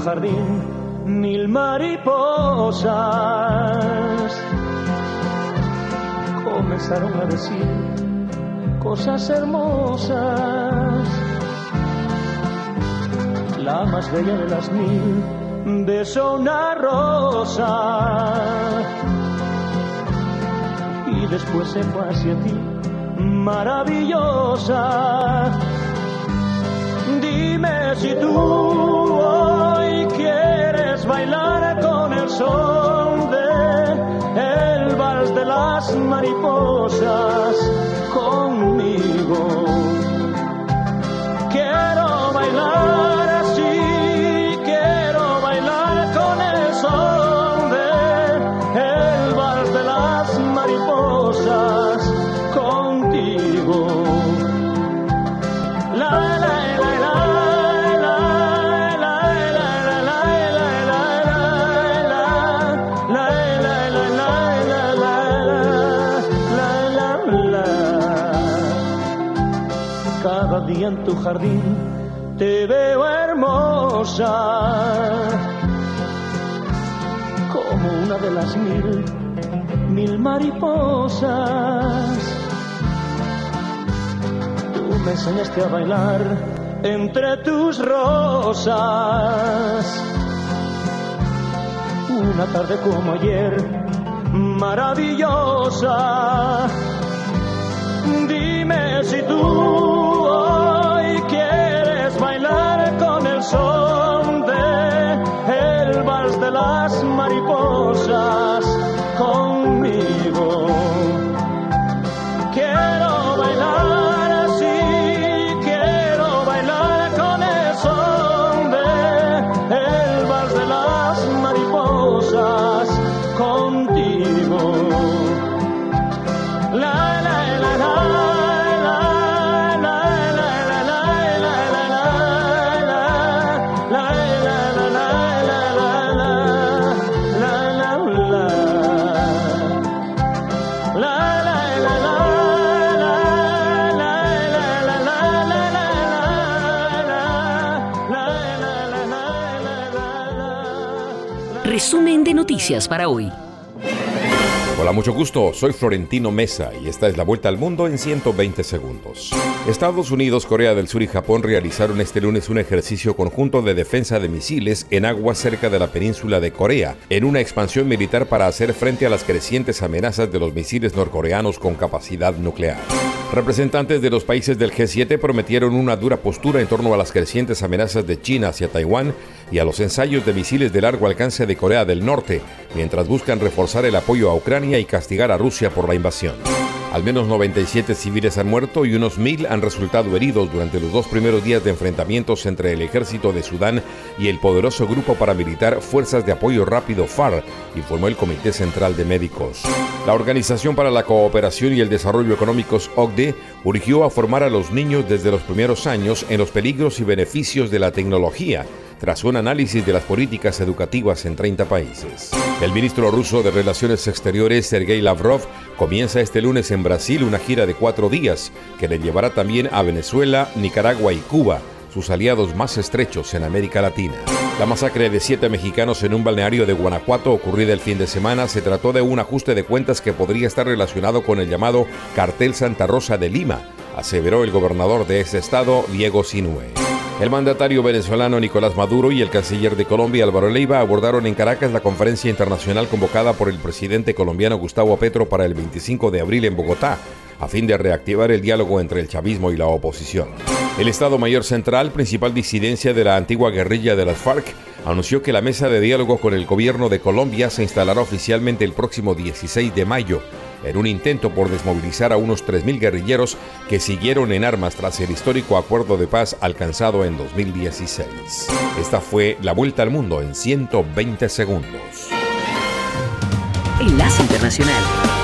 Jardín mil mariposas comenzaron a decir cosas hermosas. La más bella de las mil besó una rosa y después se fue hacia ti, maravillosa. Dime si tú en tu jardín te veo hermosa, como una de las mil, mil mariposas. Tú me enseñaste a bailar entre tus rosas. Una tarde como ayer, maravillosa. Dime si tú noticias para hoy. Hola, mucho gusto. Soy Florentino Mesa y esta es la vuelta al mundo en 120 segundos. Estados Unidos, Corea del Sur y Japón realizaron este lunes un ejercicio conjunto de defensa de misiles en aguas cerca de la península de Corea, en una expansión militar para hacer frente a las crecientes amenazas de los misiles norcoreanos con capacidad nuclear. Representantes de los países del G7 prometieron una dura postura en torno a las crecientes amenazas de China hacia Taiwán y a los ensayos de misiles de largo alcance de Corea del Norte, mientras buscan reforzar el apoyo a Ucrania y castigar a Rusia por la invasión. Al menos 97 civiles han muerto y unos mil han resultado heridos durante los dos primeros días de enfrentamientos entre el ejército de Sudán y el poderoso grupo paramilitar Fuerzas de Apoyo Rápido FAR, informó el Comité Central de Médicos. La Organización para la Cooperación y el Desarrollo Económicos OCDE urgió a formar a los niños desde los primeros años en los peligros y beneficios de la tecnología tras un análisis de las políticas educativas en 30 países. El ministro ruso de Relaciones Exteriores, Sergei Lavrov, comienza este lunes en Brasil una gira de cuatro días que le llevará también a Venezuela, Nicaragua y Cuba, sus aliados más estrechos en América Latina. La masacre de siete mexicanos en un balneario de Guanajuato ocurrida el fin de semana se trató de un ajuste de cuentas que podría estar relacionado con el llamado Cartel Santa Rosa de Lima, aseveró el gobernador de ese estado, Diego Sinue. El mandatario venezolano Nicolás Maduro y el canciller de Colombia Álvaro Leiva abordaron en Caracas la conferencia internacional convocada por el presidente colombiano Gustavo Petro para el 25 de abril en Bogotá, a fin de reactivar el diálogo entre el chavismo y la oposición. El Estado Mayor Central, principal disidencia de la antigua guerrilla de las FARC, anunció que la mesa de diálogo con el gobierno de Colombia se instalará oficialmente el próximo 16 de mayo, en un intento por desmovilizar a unos 3.000 guerrilleros que siguieron en armas tras el histórico acuerdo de paz alcanzado en 2016. Esta fue la vuelta al mundo en 120 segundos. Enlace Internacional.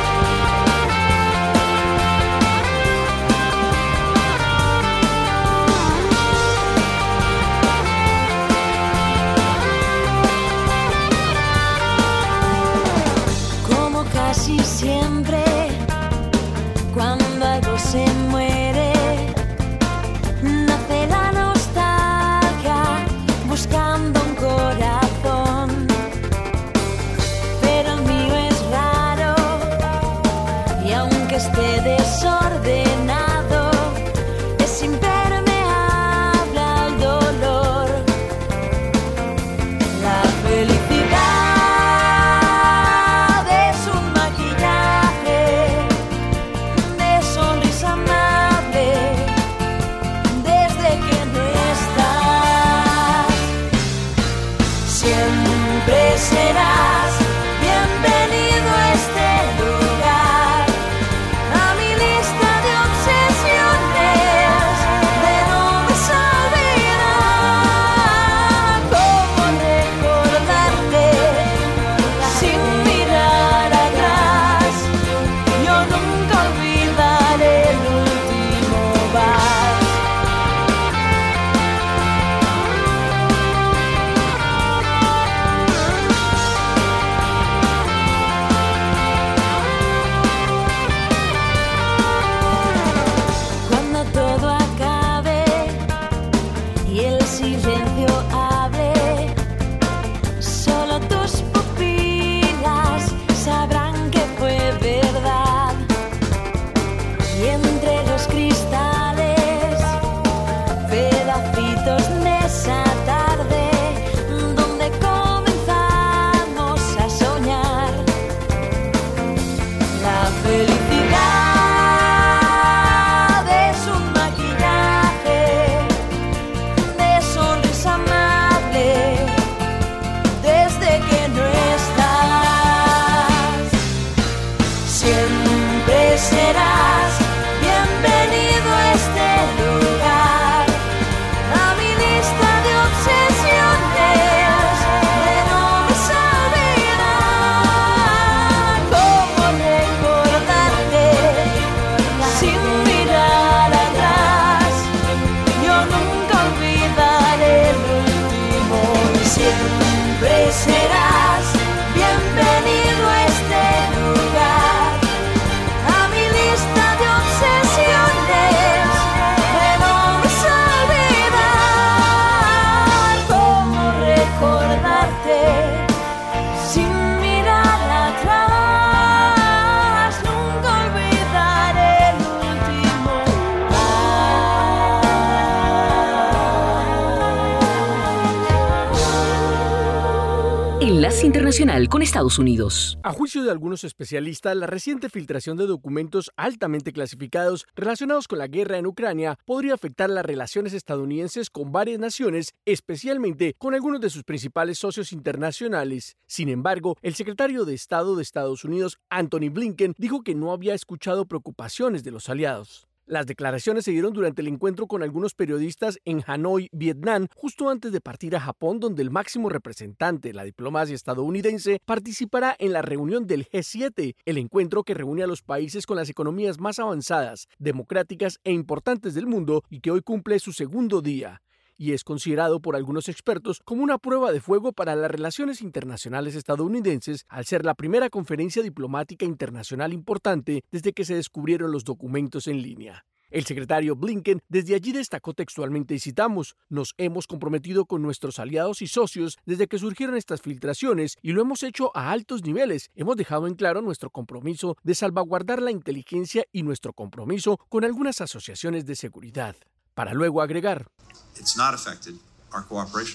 Con Estados Unidos. A juicio de algunos especialistas, la reciente filtración de documentos altamente clasificados relacionados con la guerra en Ucrania podría afectar las relaciones estadounidenses con varias naciones, especialmente con algunos de sus principales socios internacionales. Sin embargo, el secretario de Estado de Estados Unidos, Anthony Blinken, dijo que no había escuchado preocupaciones de los aliados. Las declaraciones se dieron durante el encuentro con algunos periodistas en Hanoi, Vietnam, justo antes de partir a Japón, donde el máximo representante de la diplomacia estadounidense participará en la reunión del G7, el encuentro que reúne a los países con las economías más avanzadas, democráticas e importantes del mundo y que hoy cumple su segundo día y es considerado por algunos expertos como una prueba de fuego para las relaciones internacionales estadounidenses al ser la primera conferencia diplomática internacional importante desde que se descubrieron los documentos en línea. El secretario Blinken desde allí destacó textualmente y citamos, nos hemos comprometido con nuestros aliados y socios desde que surgieron estas filtraciones y lo hemos hecho a altos niveles. Hemos dejado en claro nuestro compromiso de salvaguardar la inteligencia y nuestro compromiso con algunas asociaciones de seguridad para luego agregar.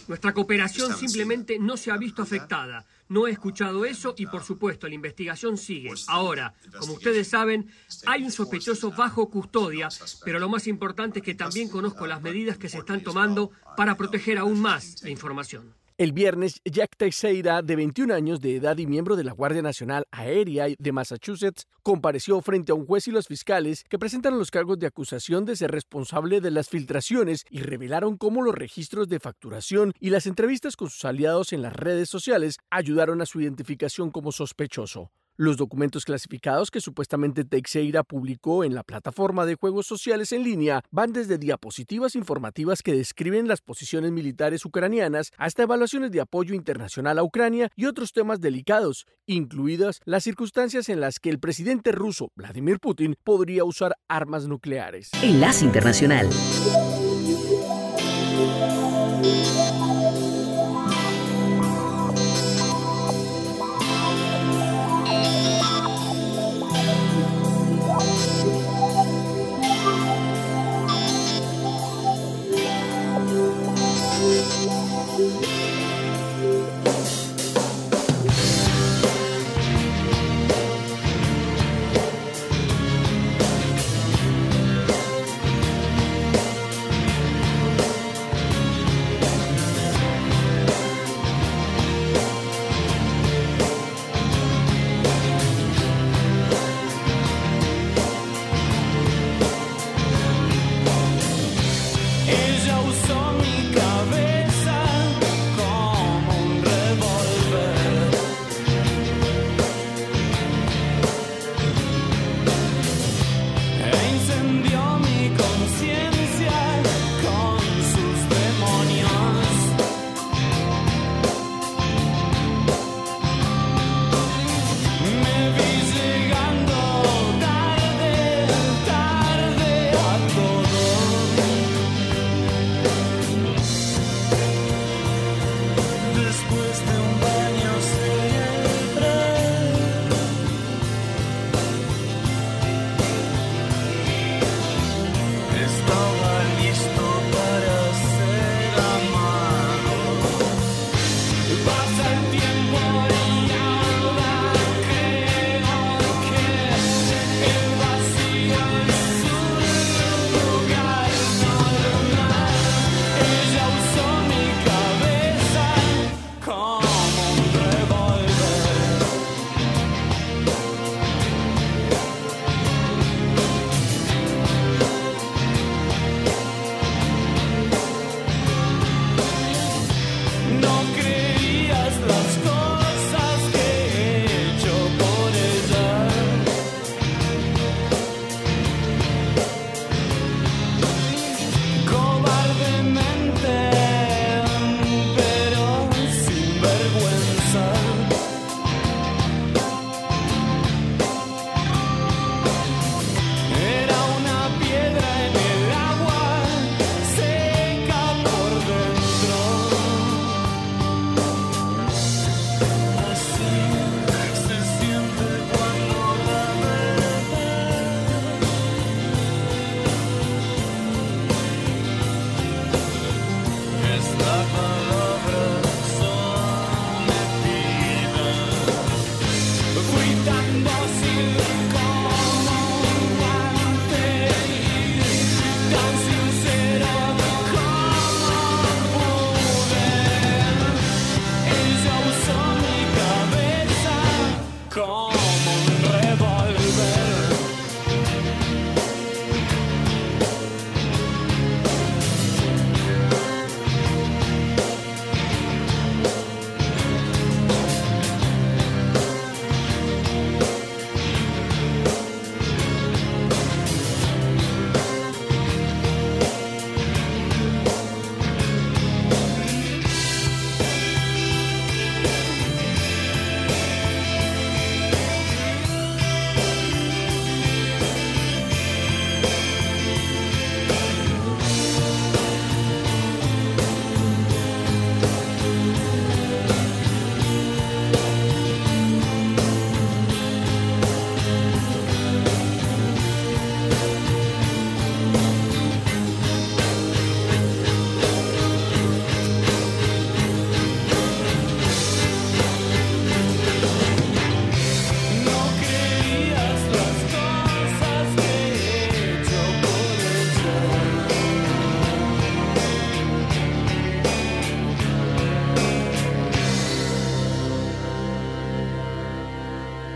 Nuestra cooperación simplemente no se ha visto afectada. no he escuchado eso y por supuesto la investigación sigue. Ahora, como ustedes saben, hay un sospechoso bajo custodia, pero lo más importante es que también conozco las medidas que se están tomando para proteger aún más la información. El viernes, Jack Teixeira, de 21 años de edad y miembro de la Guardia Nacional Aérea de Massachusetts, compareció frente a un juez y los fiscales que presentaron los cargos de acusación de ser responsable de las filtraciones y revelaron cómo los registros de facturación y las entrevistas con sus aliados en las redes sociales ayudaron a su identificación como sospechoso. Los documentos clasificados que supuestamente Teixeira publicó en la plataforma de juegos sociales en línea van desde diapositivas informativas que describen las posiciones militares ucranianas hasta evaluaciones de apoyo internacional a Ucrania y otros temas delicados, incluidas las circunstancias en las que el presidente ruso Vladimir Putin podría usar armas nucleares. Enlace Internacional.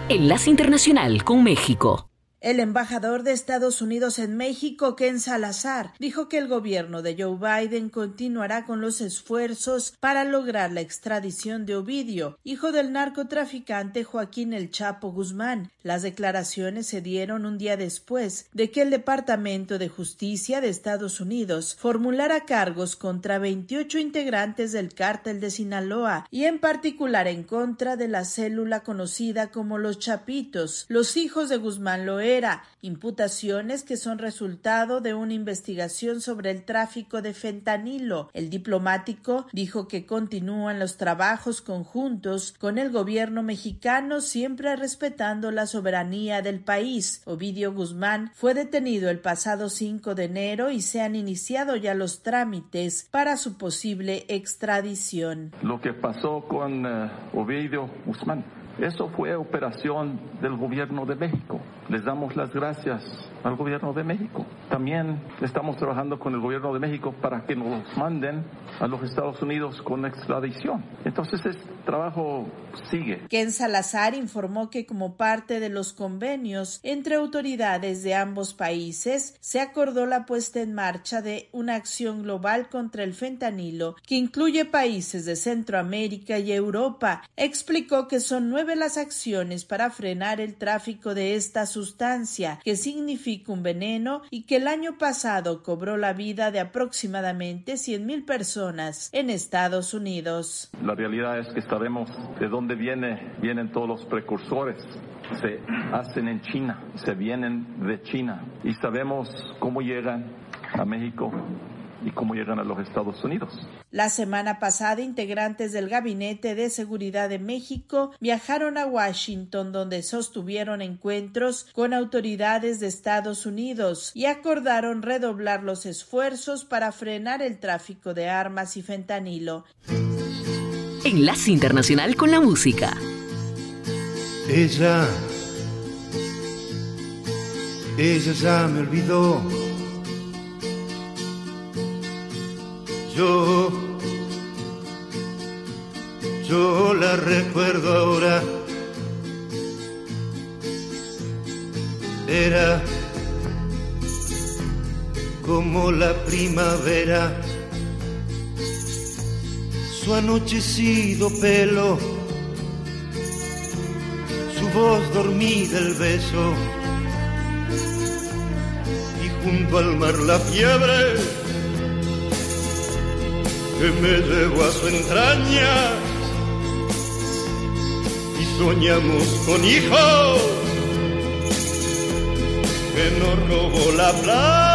Enlace Internacional con México. El embajador de Estados Unidos en México, Ken Salazar, dijo que el gobierno de Joe Biden continuará con los esfuerzos para lograr la extradición de Ovidio, hijo del narcotraficante Joaquín El Chapo Guzmán. Las declaraciones se dieron un día después de que el Departamento de Justicia de Estados Unidos formulara cargos contra 28 integrantes del cártel de Sinaloa y en particular en contra de la célula conocida como los Chapitos, los hijos de Guzmán Imputaciones que son resultado de una investigación sobre el tráfico de fentanilo. El diplomático dijo que continúan los trabajos conjuntos con el gobierno mexicano siempre respetando la soberanía del país. Ovidio Guzmán fue detenido el pasado 5 de enero y se han iniciado ya los trámites para su posible extradición. Lo que pasó con uh, Ovidio Guzmán eso fue operación del gobierno de México. Les damos las gracias al gobierno de México. También estamos trabajando con el gobierno de México para que nos manden a los Estados Unidos con extradición. Entonces, ese trabajo sigue. Ken Salazar informó que como parte de los convenios entre autoridades de ambos países, se acordó la puesta en marcha de una acción global contra el fentanilo que incluye países de Centroamérica y Europa. Explicó que son nueve las acciones para frenar el tráfico de esta sustancia, que significa un veneno y que el año pasado cobró la vida de aproximadamente 100.000 personas en Estados Unidos. La realidad es que sabemos de dónde viene, vienen todos los precursores. Se hacen en China, se vienen de China. Y sabemos cómo llegan a México y cómo llegan a los Estados Unidos. La semana pasada, integrantes del Gabinete de Seguridad de México viajaron a Washington, donde sostuvieron encuentros con autoridades de Estados Unidos y acordaron redoblar los esfuerzos para frenar el tráfico de armas y fentanilo. Enlace Internacional con la Música. Ella, ella ya me olvidó Yo, yo la recuerdo ahora. Era como la primavera, su anochecido pelo, su voz dormida el beso, y junto al mar la fiebre que me llevo a su entraña y soñamos con hijos que nos robó la plata.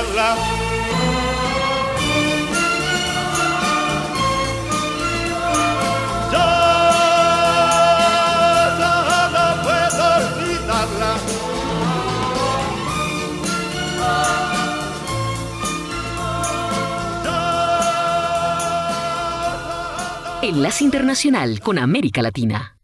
Olvidarla. Yo, yo no puedo olvidarla. Enlace Internacional con América Latina.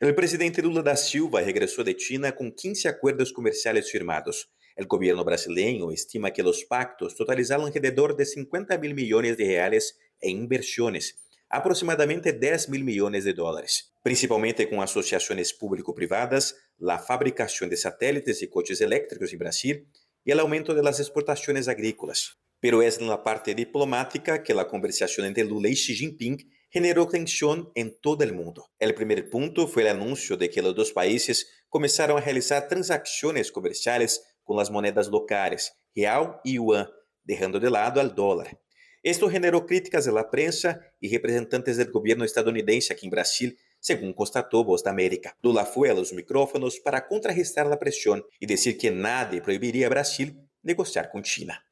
El presidente Lula da Silva regresó de China con 15 acuerdos comerciales firmados. El gobierno brasileño estima que los pactos totalizaron alrededor de 50 mil millones de reales en inversiones, aproximadamente 10 mil millones de dólares, principalmente con asociaciones público-privadas, la fabricación de satélites y coches eléctricos en Brasil y el aumento de las exportaciones agrícolas. Pero es en la parte diplomática que la conversación entre Lula y Xi Jinping generó tensión en todo el mundo. El primer punto fue el anuncio de que los dos países comenzaron a realizar transacciones comerciales con las monedas locales, real y yuan, dejando de lado al dólar. Esto generó críticas de la prensa y representantes del gobierno estadounidense aquí en Brasil, según constató Voz de América. Lula fue a los micrófonos para contrarrestar la presión y decir que nadie prohibiría a Brasil negociar con China.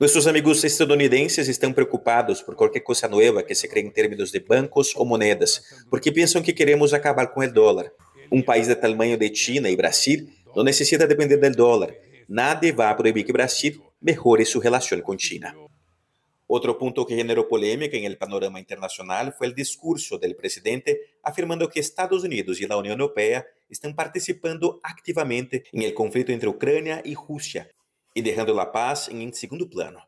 Nuestros amigos estadounidenses están preocupados por cualquier cosa nueva que se cree en términos de bancos o monedas, porque piensan que queremos acabar con el dólar. Un país del tamaño de China y Brasil no necesita depender del dólar. Nadie va a prohibir que Brasil mejore su relación con China. Otro punto que generó polémica en el panorama internacional fue el discurso del presidente afirmando que Estados Unidos y la Unión Europea están participando activamente en el conflicto entre Ucrania y Rusia y dejando la paz en segundo plano.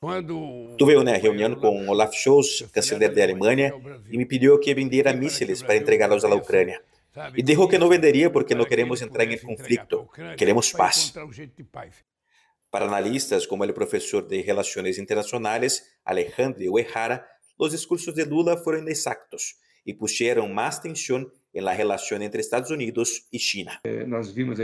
Tuve una reunión con Olaf Scholz, canciller de Alemania, y me pidió que vendiera misiles para entregarlos a la Ucrania. Y dijo que no vendería porque no queremos entrar en el conflicto, queremos paz. Para analistas como el profesor de Relaciones Internacionales Alejandro Uehara, los discursos de Lula fueron inexactos y pusieron más tensión en la relación entre Estados Unidos y China. Vimos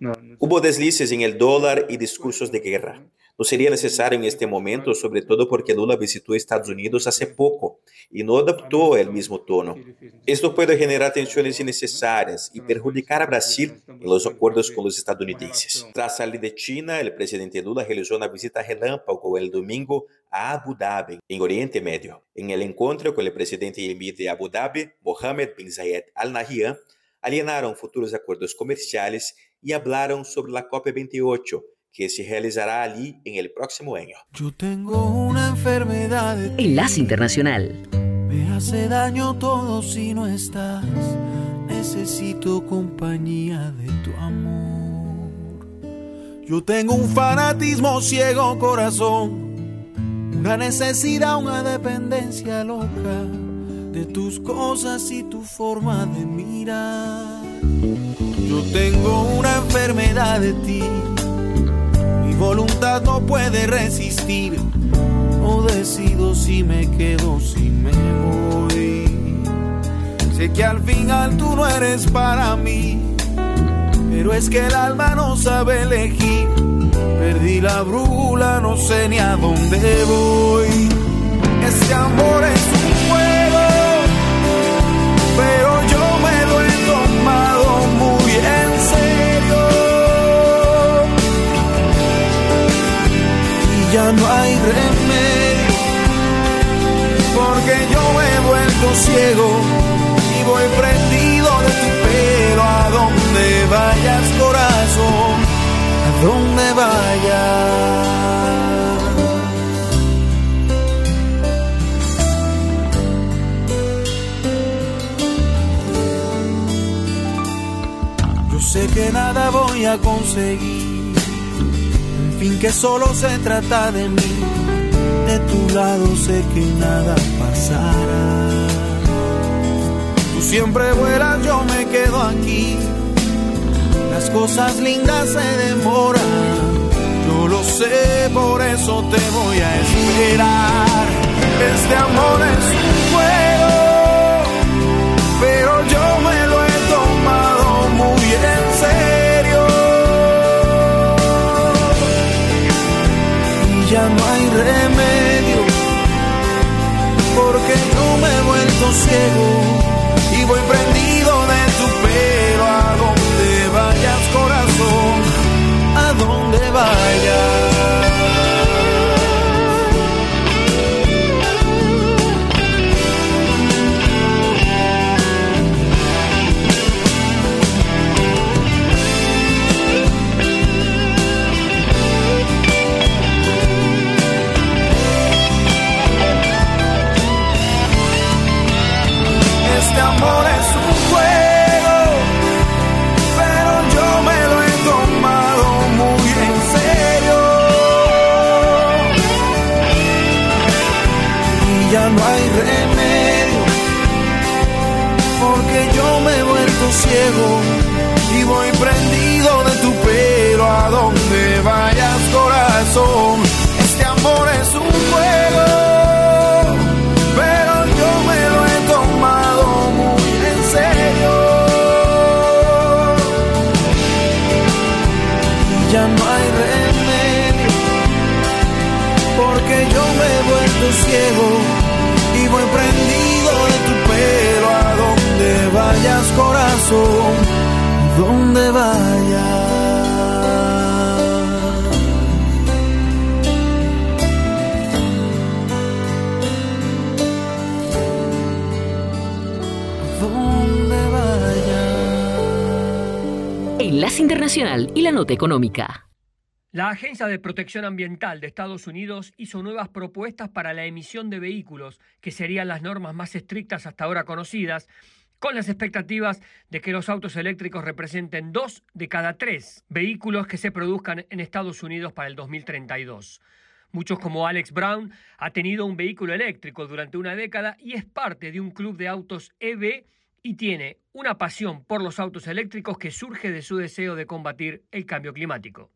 no Hubo deslices en el dólar y discursos de guerra. No sería necesario en este momento, sobre todo porque Lula visitó Estados Unidos hace poco y no adoptó el mismo tono. Esto puede generar tensiones innecesarias y perjudicar a Brasil en los acuerdos con los estadounidenses. Tras salir de China, el presidente Lula realizó una visita relámpago el domingo a Abu Dhabi, en Oriente Medio. En el encuentro con el presidente emir de Abu Dhabi, Mohammed bin Zayed Al Nahyan, alienaron futuros acuerdos comerciales y hablaron sobre la COP28, que se realizará allí en el próximo año. Yo tengo una enfermedad de ti. Enlace Internacional. Me hace daño todo si no estás. Necesito compañía de tu amor. Yo tengo un fanatismo ciego corazón. Una necesidad, una dependencia loca de tus cosas y tu forma de mirar. Yo tengo una enfermedad de ti. Voluntad no puede resistir. No decido si me quedo, si me voy. Sé que al final tú no eres para mí. Pero es que el alma no sabe elegir. Perdí la brújula, no sé ni a dónde voy. Este amor es un juego, pero yo me lo he ya no hay remedio, porque yo me he vuelto ciego y voy prendido de tu pelo a donde vayas corazón, a donde vayas. Yo sé que nada voy a conseguir, fin que solo se trata de mí, de tu lado sé que nada pasará. Tú siempre vuelas, yo me quedo aquí, las cosas lindas se demoran, yo lo sé, por eso te voy a esperar. Este amor es un juego, pero yo me lo he tomado muy en serio. Ya no hay remedio, porque yo me he vuelto ciego y voy Este amor es un juego, pero yo me lo he tomado muy en serio. Ya no hay remedio, porque yo me he vuelto ciego y voy prendido de tu pelo a donde vayas corazón, donde vayas. Internacional y la Nota Económica. La Agencia de Protección Ambiental de Estados Unidos hizo nuevas propuestas para la emisión de vehículos, que serían las normas más estrictas hasta ahora conocidas, con las expectativas de que los autos eléctricos representen dos de cada tres vehículos que se produzcan en Estados Unidos para el 2032. Muchos como Alex Brown ha tenido un vehículo eléctrico durante una década y es parte de un club de autos EV y tiene una pasión por los autos eléctricos que surge de su deseo de combatir el cambio climático.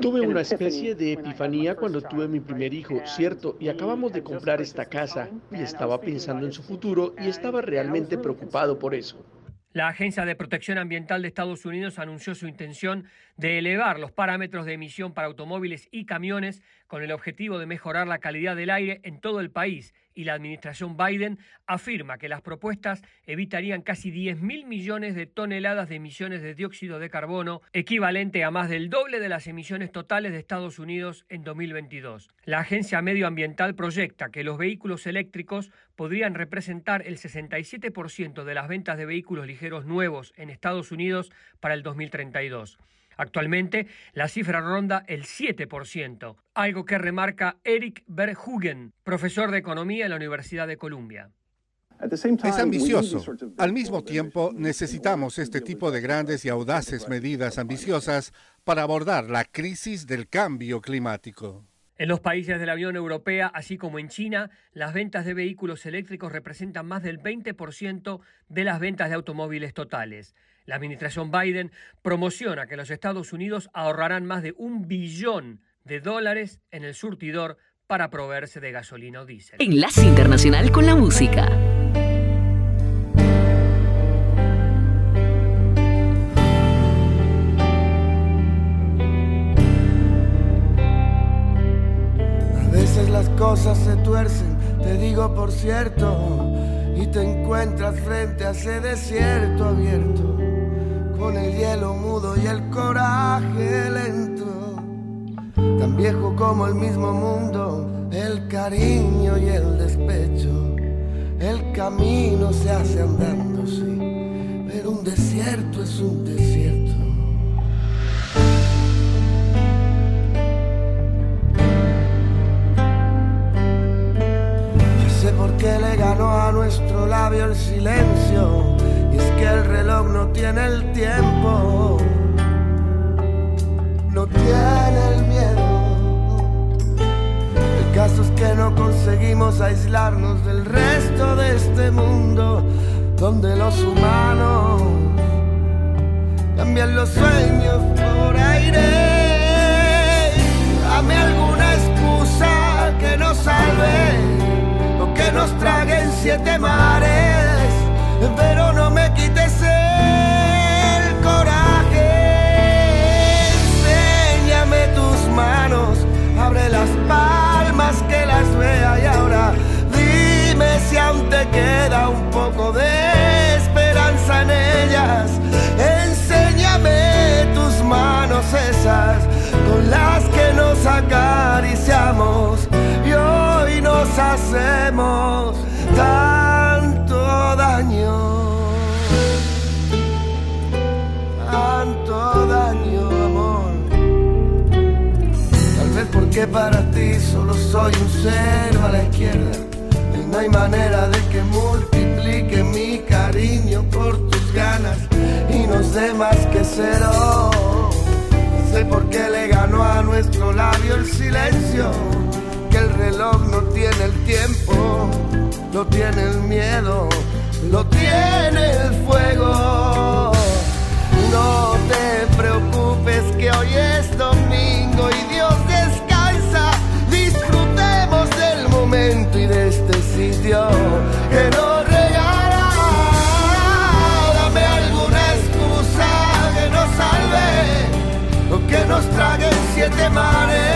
Tuve una especie de epifanía cuando tuve mi primer hijo, cierto, y acabamos de comprar esta casa y estaba pensando en su futuro y estaba realmente preocupado por eso. La Agencia de Protección Ambiental de Estados Unidos anunció su intención de elevar los parámetros de emisión para automóviles y camiones con el objetivo de mejorar la calidad del aire en todo el país y la administración Biden afirma que las propuestas evitarían casi 10 mil millones de toneladas de emisiones de dióxido de carbono, equivalente a más del doble de las emisiones totales de Estados Unidos en 2022. La Agencia Medioambiental proyecta que los vehículos eléctricos podrían representar el 67% de las ventas de vehículos ligeros nuevos en Estados Unidos para el 2032. Actualmente la cifra ronda el 7%, algo que remarca Eric Verhugen, profesor de economía en la Universidad de Columbia. Es ambicioso. Al mismo tiempo, necesitamos este tipo de grandes y audaces medidas ambiciosas para abordar la crisis del cambio climático. En los países de la Unión Europea, así como en China, las ventas de vehículos eléctricos representan más del 20% de las ventas de automóviles totales. La administración Biden promociona que los Estados Unidos ahorrarán más de un billón de dólares en el surtidor para proveerse de gasolina o diésel. Enlace Internacional con la Música. A veces las cosas se tuercen, te digo por cierto, y te encuentras frente a ese desierto abierto, con el hielo mudo y el coraje lento, tan viejo como el mismo mundo, el cariño y el despecho, el camino se hace andando, sí, pero un desierto es un desierto. Ya sé por qué le ganó a nuestro labio el silencio. Es que el reloj no tiene el tiempo. No tiene el miedo. El caso es que no conseguimos aislarnos del resto de este mundo. Donde los humanos cambian los sueños por aire. Dame alguna excusa que nos salve o que nos traguen siete mares, hacemos tanto daño, tanto daño, amor. Tal vez porque para ti solo soy un cero a la izquierda y no hay manera de que multiplique mi cariño por tus ganas y nos dé más que cero. No sé por qué le ganó a nuestro labio el silencio, reloj no tiene el tiempo, no tiene el miedo, lo tiene el fuego. No te preocupes que hoy es domingo y Dios descansa. Disfrutemos del momento y de este sitio que nos regala. Dame alguna excusa que nos salve o que nos trague siete mares,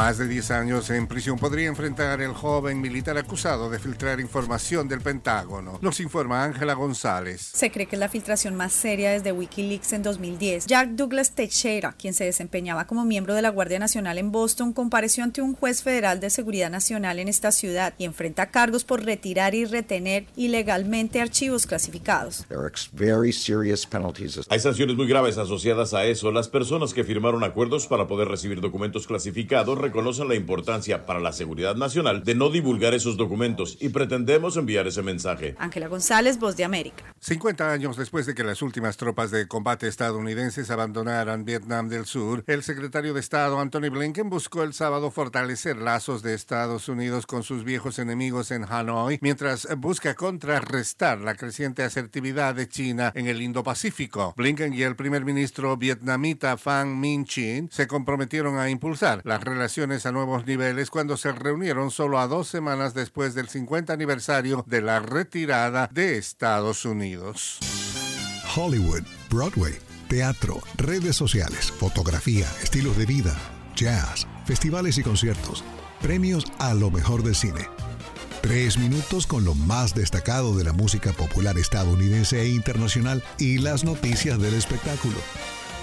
Más de 10 años en prisión podría enfrentar el joven militar acusado de filtrar información del Pentágono. Nos informa Ángela González. Se cree que es la filtración más seria desde Wikileaks en 2010. Jack Douglas Teixeira, quien se desempeñaba como miembro de la Guardia Nacional en Boston, compareció ante un juez federal de seguridad nacional en esta ciudad y enfrenta cargos por retirar y retener ilegalmente archivos clasificados. Hay sanciones muy graves asociadas a eso. Las personas que firmaron acuerdos para poder recibir documentos clasificados reconocen la importancia para la seguridad nacional de no divulgar esos documentos y pretendemos enviar ese mensaje. Ángela González, Voz de América. 50 años después de que las últimas tropas de combate estadounidenses abandonaran Vietnam del Sur, el secretario de Estado Anthony Blinken buscó el sábado fortalecer lazos de Estados Unidos con sus viejos enemigos en Hanoi, mientras busca contrarrestar la creciente asertividad de China en el Indo-Pacífico. Blinken y el primer ministro vietnamita Pham Minh Chinh se comprometieron a impulsar las relaciones a nuevos niveles cuando se reunieron solo a dos semanas después del 50 aniversario de la retirada de Estados Unidos. Hollywood, Broadway, teatro, redes sociales, fotografía, estilos de vida, jazz, festivales y conciertos, premios a lo mejor del cine. Tres minutos con lo más destacado de la música popular estadounidense e internacional y las noticias del espectáculo.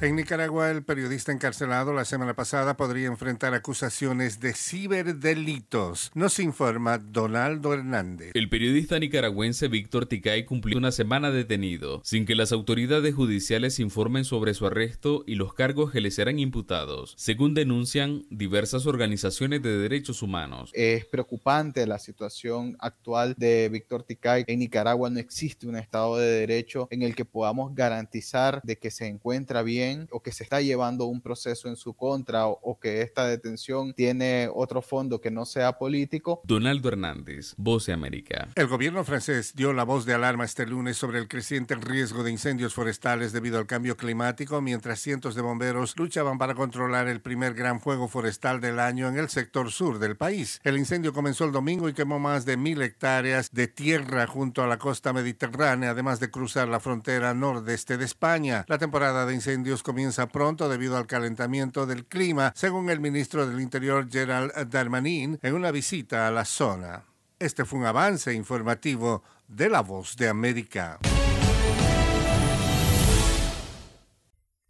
En Nicaragua, el periodista encarcelado la semana pasada podría enfrentar acusaciones de ciberdelitos. Nos informa Donaldo Hernández. El periodista nicaragüense Víctor Ticay cumplió una semana detenido, sin que las autoridades judiciales informen sobre su arresto y los cargos que le serán imputados, según denuncian diversas organizaciones de derechos humanos. Es preocupante la situación actual de Víctor Ticay. En Nicaragua no existe un Estado de Derecho en el que podamos garantizar de que se encuentra bien bien o que se está llevando un proceso en su contra o, que esta detención tiene otro fondo que no sea político. Donaldo Hernández, Voz de América. El gobierno francés dio la voz de alarma este lunes sobre el creciente riesgo de incendios forestales debido al cambio climático, mientras cientos de bomberos luchaban para controlar el primer gran fuego forestal del año en el sector sur del país. El incendio comenzó el domingo y quemó más de mil hectáreas de tierra junto a la costa mediterránea, además de cruzar la frontera nordeste de España. La temporada de incendios comienza pronto debido al calentamiento del clima, según el ministro del Interior Gerald Darmanin en una visita a la zona. Este fue un avance informativo de La Voz de América.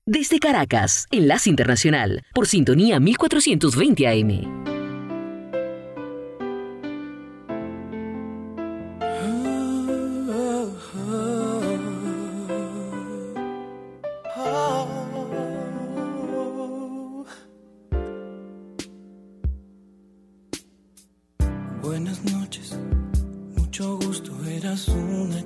Desde Caracas, Enlace Internacional, por sintonía 1420 AM.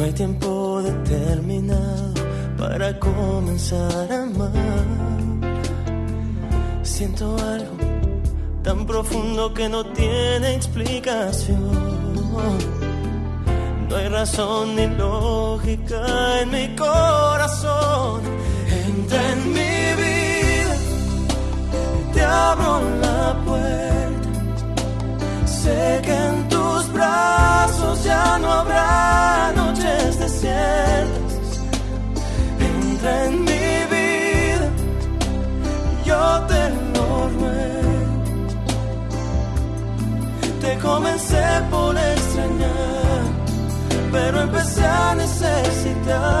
no hay tiempo determinado para comenzar a amar. Siento algo tan profundo que no tiene explicación. No hay razón ni lógica en mi corazón. Entra en mi vida, te abro la puerta. Sé ya no habrá noches desiertas en mi vida, yo te lo ruego. Te comencé por extrañar, pero empecé a necesitarte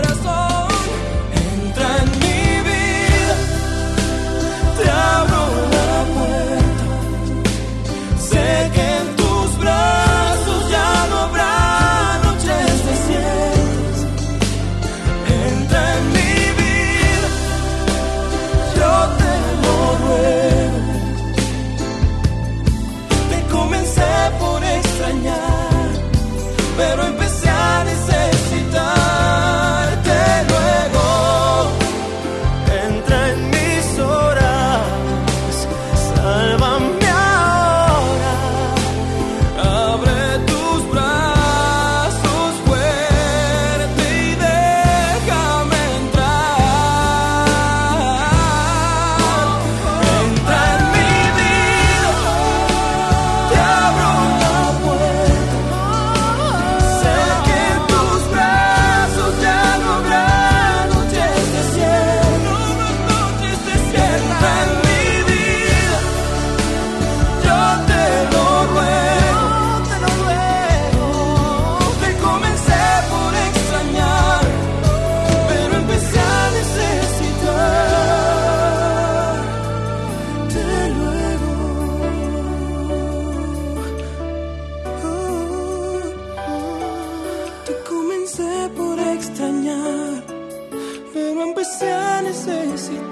Necesitarte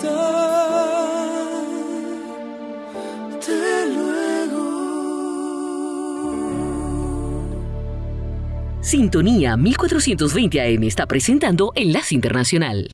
luego. Sintonía 1420 AM está presentando Enlace Internacional.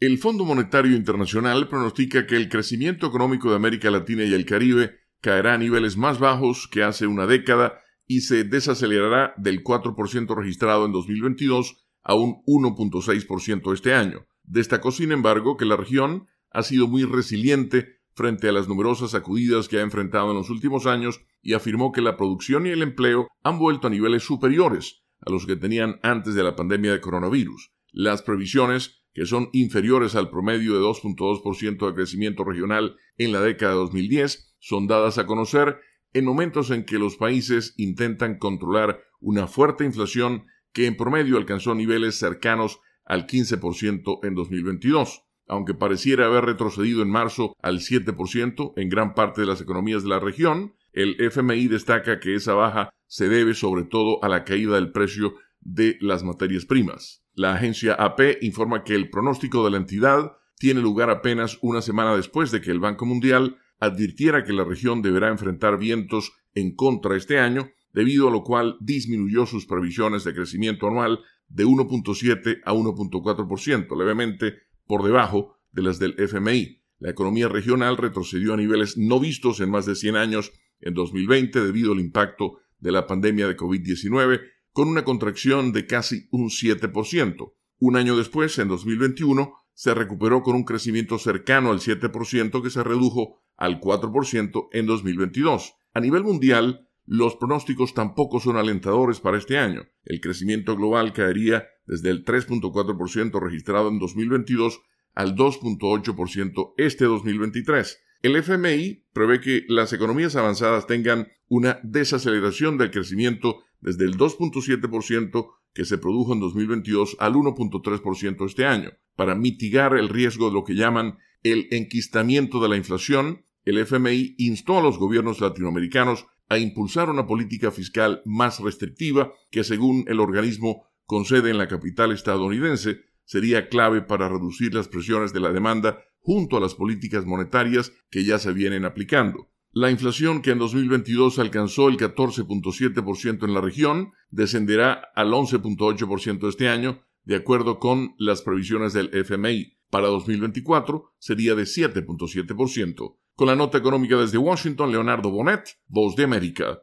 El Fondo Monetario Internacional pronostica que el crecimiento económico de América Latina y el Caribe caerá a niveles más bajos que hace una década y se desacelerará del 4% registrado en 2022 a un 1.6% este año. Destacó, sin embargo, que la región ha sido muy resiliente frente a las numerosas sacudidas que ha enfrentado en los últimos años y afirmó que la producción y el empleo han vuelto a niveles superiores a los que tenían antes de la pandemia de coronavirus. Las previsiones, que son inferiores al promedio de 2.2% de crecimiento regional en la década de 2010, son dadas a conocer en momentos en que los países intentan controlar una fuerte inflación que en promedio alcanzó niveles cercanos al 15% en 2022 aunque pareciera haber retrocedido en marzo al 7% en gran parte de las economías de la región, el FMI destaca que esa baja se debe sobre todo a la caída del precio de las materias primas. La agencia AP informa que el pronóstico de la entidad tiene lugar apenas una semana después de que el Banco Mundial advirtiera que la región deberá enfrentar vientos en contra este año, debido a lo cual disminuyó sus previsiones de crecimiento anual de 1.7 a 1.4%, levemente por debajo de las del FMI. La economía regional retrocedió a niveles no vistos en más de 100 años en 2020 debido al impacto de la pandemia de COVID-19, con una contracción de casi un 7%. Un año después, en 2021, se recuperó con un crecimiento cercano al 7% que se redujo al 4% en 2022. A nivel mundial, los pronósticos tampoco son alentadores para este año. El crecimiento global caería desde el 3.4% registrado en 2022 al 2.8% este 2023. El FMI prevé que las economías avanzadas tengan una desaceleración del crecimiento desde el 2.7% que se produjo en 2022 al 1.3% este año. Para mitigar el riesgo de lo que llaman el enquistamiento de la inflación, el FMI instó a los gobiernos latinoamericanos a impulsar una política fiscal más restrictiva que, según el organismo con sede en la capital estadounidense, sería clave para reducir las presiones de la demanda junto a las políticas monetarias que ya se vienen aplicando. La inflación, que en 2022 alcanzó el 14.7% en la región, descenderá al 11.8% este año, de acuerdo con las previsiones del FMI. Para 2024 sería de 7.7%. Con la nota económica desde Washington, Leonardo Bonet, Voz de América.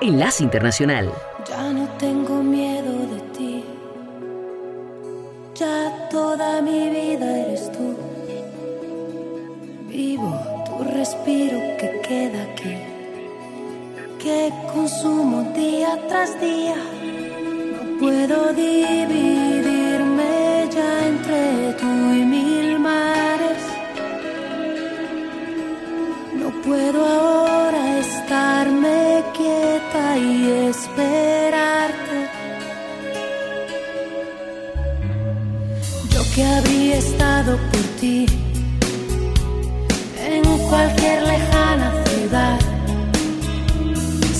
Enlace Internacional. Ya no tengo miedo de ti. Ya toda mi vida eres tú. Vivo tu respiro que queda aquí. Que consumo día tras día. No puedo dividirme ya entre tú y mil puedo ahora estarme quieta y esperarte. Yo que habría estado por ti en cualquier lejana ciudad,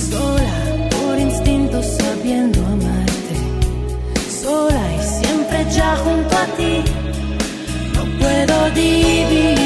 sola por instinto sabiendo amarte, sola y siempre ya junto a ti. No puedo dividirme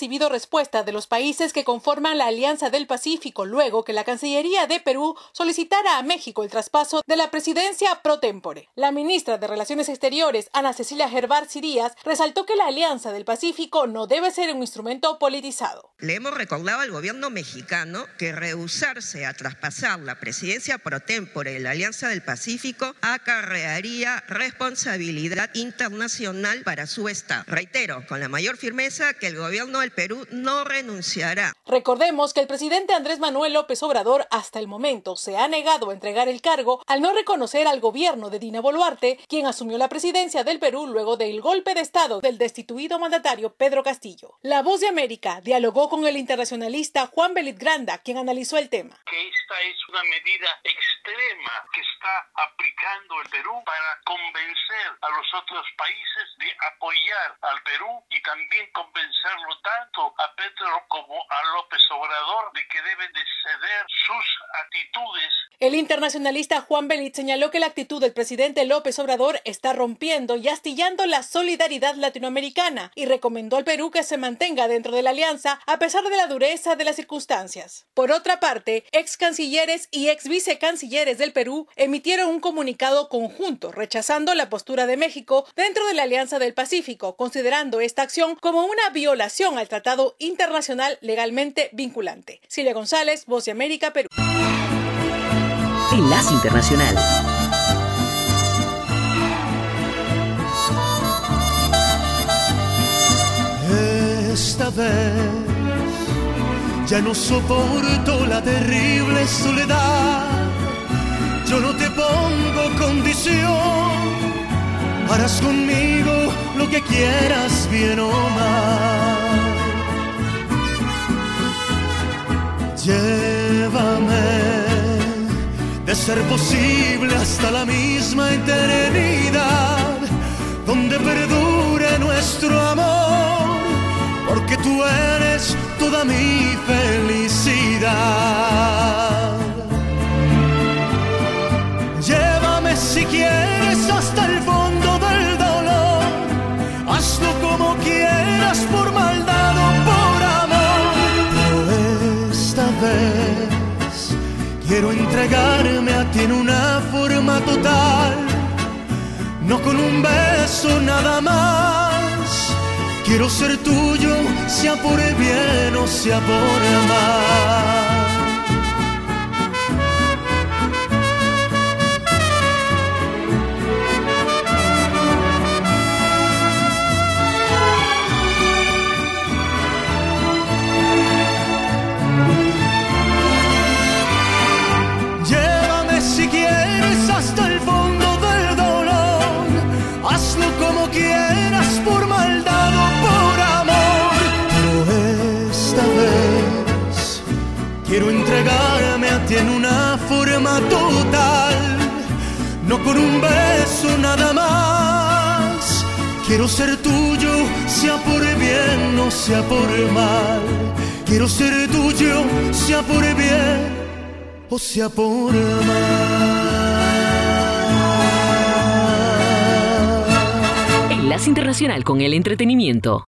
recibido respuesta de los países que conforman la Alianza del Pacífico luego que la Cancillería de Perú solicitara a México el traspaso de la presidencia pro tempore. La ministra de Relaciones Exteriores, Ana Cecilia Gervar Cirías, resaltó que la Alianza del Pacífico no debe ser un instrumento politizado. Le hemos recordado al gobierno mexicano que rehusarse a traspasar la presidencia pro tempore de la Alianza del Pacífico acarrearía responsabilidad internacional para su Estado. Reitero con la mayor firmeza que el gobierno del Perú no renunciará. Recordemos que el presidente Andrés Manuel López Obrador hasta el momento se ha negado a entregar el cargo al no reconocer al gobierno de Dina Boluarte, quien asumió la presidencia del Perú luego del golpe de Estado del destituido mandatario Pedro Castillo. La Voz de América dialogó con el internacionalista Juan Belit Granda, quien analizó el tema. Que esta es una medida extrema que está aplicando el Perú para convencer a los otros países de apoyar al Perú y también convencerlo tanto a Petro como a López Obrador de que deben de ceder sus actitudes. El internacionalista Juan Belit señaló que la actitud del presidente López Obrador está rompiendo y astillando la solidaridad latinoamericana y recomendó al Perú que se mantenga dentro de la alianza a pesar de la dureza de las circunstancias. Por otra parte, ex cancilleres y ex vicecancilleres del Perú emitieron un comunicado conjunto rechazando la postura de México dentro de la Alianza del Pacífico, considerando esta acción como una violación al tratado internacional legalmente vinculante. Silvia González, Voz de América, Perú. Enlace Internacional. Esta vez ya no soporto la terrible soledad. Yo no te pongo condición. Harás conmigo lo que quieras, bien o mal. Llévame, de ser posible, hasta la misma eternidad, donde perdure nuestro amor, porque tú eres toda mi felicidad. Llévame si quieres hasta el fondo del dolor, hazlo como quieras por maldad entregarme a ti en una forma total, no con un beso nada más. Quiero ser tuyo, sea por el bien o sea por el mal. Ser tuyo, sea por bien o sea por mal. Quiero ser tuyo, sea por bien o sea por Enlace Internacional con el Entretenimiento.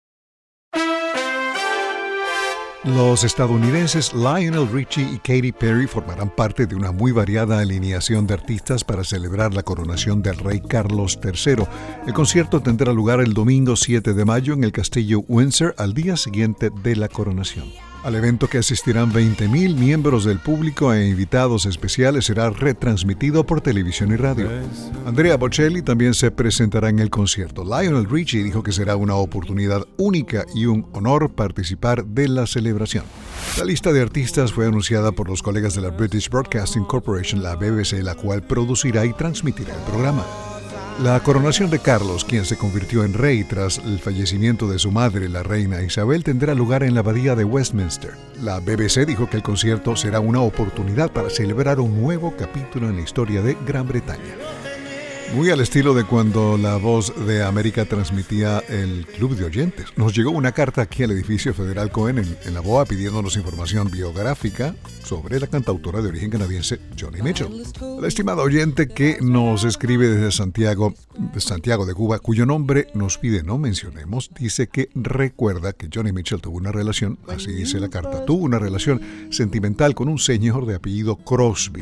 Los estadounidenses Lionel Richie y Katy Perry formarán parte de una muy variada alineación de artistas para celebrar la coronación del rey Carlos III. El concierto tendrá lugar el domingo 7 de mayo en el castillo Windsor al día siguiente de la coronación. Al evento que asistirán 20.000 miembros del público e invitados especiales será retransmitido por televisión y radio. Andrea Bocelli también se presentará en el concierto. Lionel Richie dijo que será una oportunidad única y un honor participar de la celebración. La lista de artistas fue anunciada por los colegas de la British Broadcasting Corporation, la BBC, la cual producirá y transmitirá el programa. La coronación de Carlos, quien se convirtió en rey tras el fallecimiento de su madre, la reina Isabel, tendrá lugar en la abadía de Westminster. La BBC dijo que el concierto será una oportunidad para celebrar un nuevo capítulo en la historia de Gran Bretaña. Muy al estilo de cuando la voz de América transmitía el Club de Oyentes. Nos llegó una carta aquí al edificio Federal Cohen en, la BOA pidiéndonos información biográfica sobre la cantautora de origen canadiense Johnny Mitchell. La estimada oyente que nos escribe desde Santiago, Santiago de Cuba, cuyo nombre nos pide no mencionemos, dice que recuerda que Johnny Mitchell tuvo una relación, así dice la carta, tuvo una relación sentimental con un señor de apellido Crosby.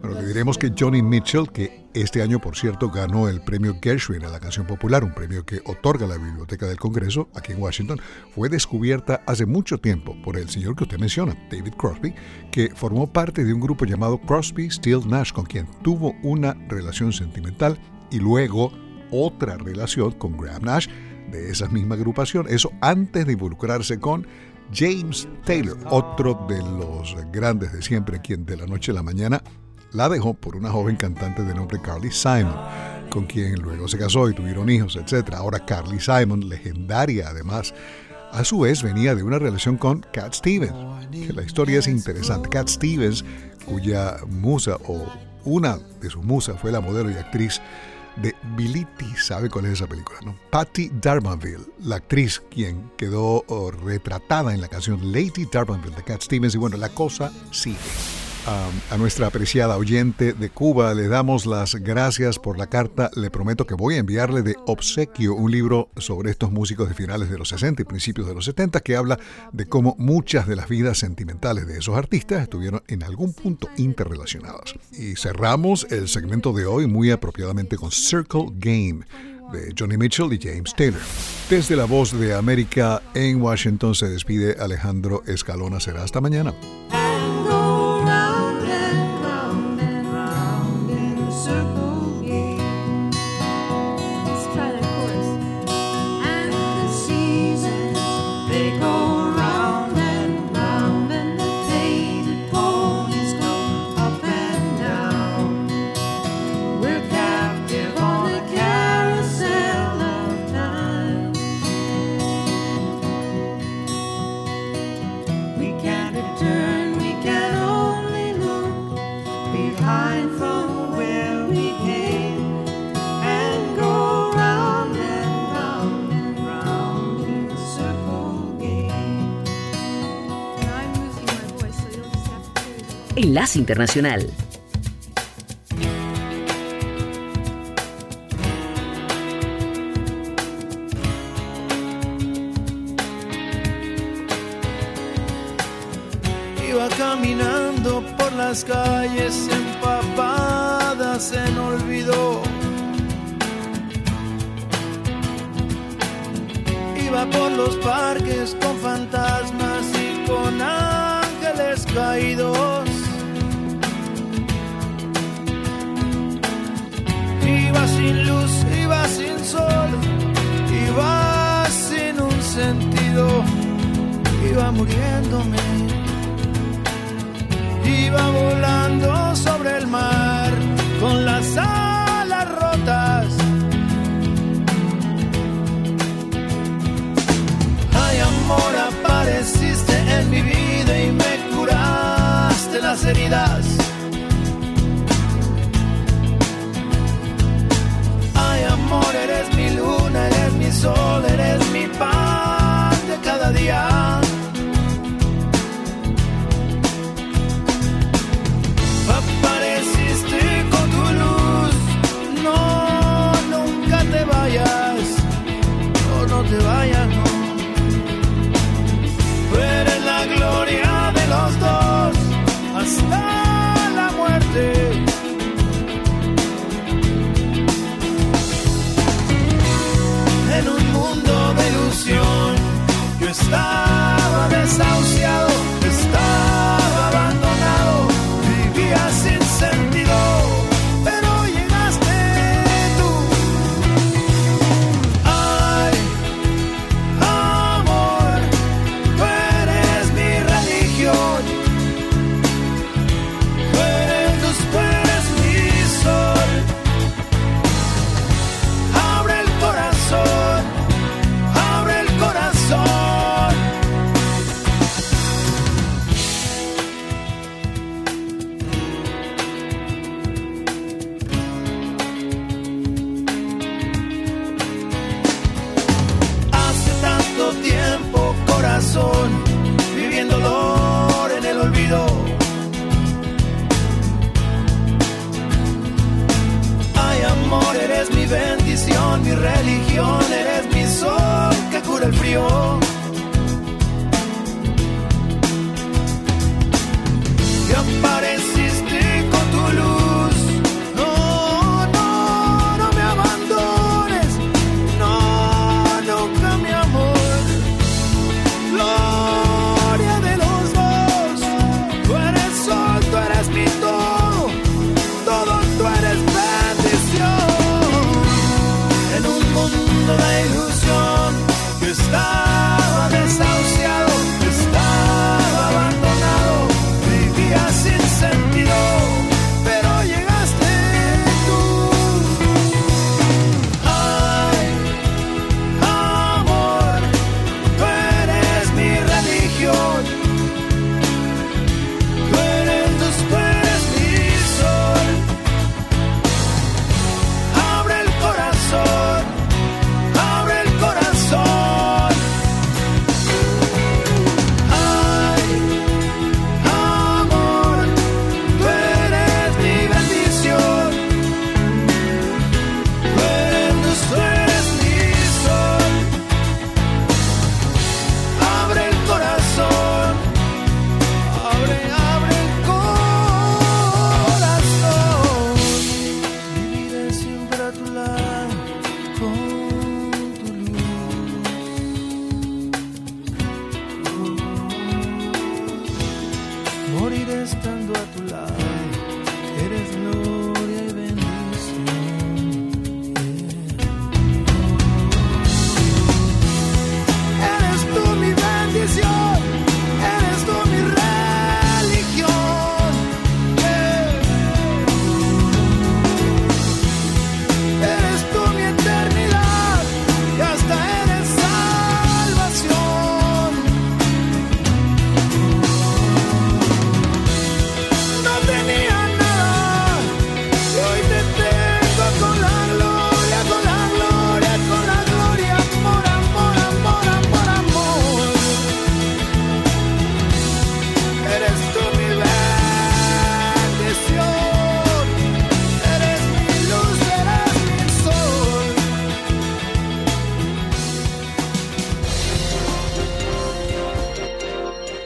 Bueno, le diremos que Johnny Mitchell, que este año, por cierto, ganó el premio Gershwin a la canción popular, un premio que otorga la Biblioteca del Congreso aquí en Washington, fue descubierta hace mucho tiempo por el señor que usted menciona, David Crosby, que formó parte de un grupo llamado Crosby, Still Nash, con quien tuvo una relación sentimental y luego otra relación con Graham Nash de esa misma agrupación. Eso antes de involucrarse con James Taylor, otro de los grandes de siempre, quien de la noche a la mañana la dejó por una joven cantante de nombre Carly Simon, con quien luego se casó y tuvieron hijos, etc. Ahora Carly Simon, legendaria además, a su vez venía de una relación con Cat Stevens, que la historia es interesante. Cat Stevens, cuya musa o una de sus musas fue la modelo y actriz de Bility, ¿sabe cuál es esa película? No? Patty Darmanville, la actriz quien quedó oh, retratada en la canción Lady Darmanville de Cat Stevens y bueno, la cosa sigue. A, nuestra apreciada oyente de Cuba le damos las gracias por la carta. Le prometo que voy a enviarle de obsequio un libro sobre estos músicos de finales de los 60 y principios de los 70 que habla de cómo muchas de las vidas sentimentales de esos artistas estuvieron en algún punto interrelacionadas. Y cerramos el segmento de hoy muy apropiadamente con Circle Game de Johnny Mitchell y James Taylor. Desde la voz de América en Washington se despide Alejandro Escalona. Será hasta mañana. Enlace Internacional.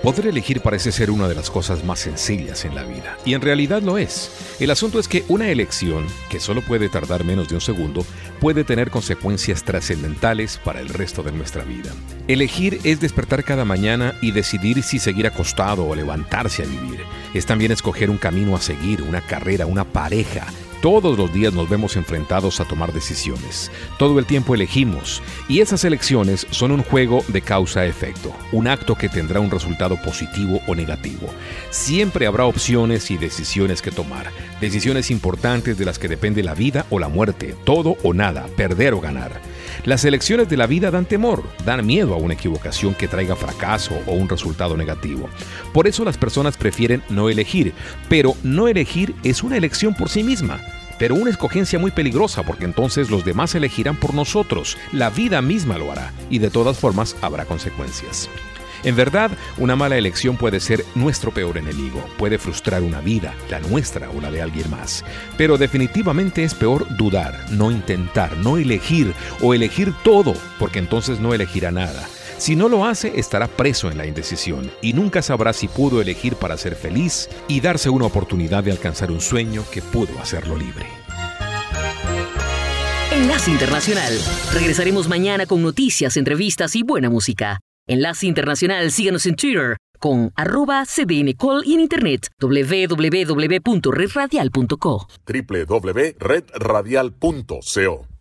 Poder elegir parece ser una de las cosas más sencillas en la vida, y en realidad lo es. El asunto es que una elección, que solo puede tardar menos de un segundo, puede tener consecuencias trascendentales para el resto de nuestra vida. Elegir es despertar cada mañana y decidir si seguir acostado o levantarse a vivir. Es también escoger un camino a seguir, una carrera, una pareja, todos los días nos vemos enfrentados a tomar decisiones. Todo el tiempo elegimos. Y esas elecciones son un juego de causa-efecto, un acto que tendrá un resultado positivo o negativo. Siempre habrá opciones y decisiones que tomar. Decisiones importantes de las que depende la vida o la muerte, todo o nada, perder o ganar. Las elecciones de la vida dan temor, dan miedo a una equivocación que traiga fracaso o un resultado negativo. Por eso las personas prefieren no elegir, pero no elegir es una elección por sí misma. Pero una escogencia muy peligrosa porque entonces los demás elegirán por nosotros, la vida misma lo hará y de todas formas habrá consecuencias. En verdad, una mala elección puede ser nuestro peor enemigo, puede frustrar una vida, la nuestra o la de alguien más. Pero definitivamente es peor dudar, no intentar, no elegir o elegir todo, porque entonces no elegirá nada. Si no lo hace, estará preso en la indecisión y nunca sabrá si pudo elegir para ser feliz y darse una oportunidad de alcanzar un sueño que pudo hacerlo libre. Enlace Internacional. Regresaremos mañana con noticias, entrevistas y buena música. Enlace Internacional, síganos en Twitter con arroba cdncall y en internet www.redradial.co. www.redradial.co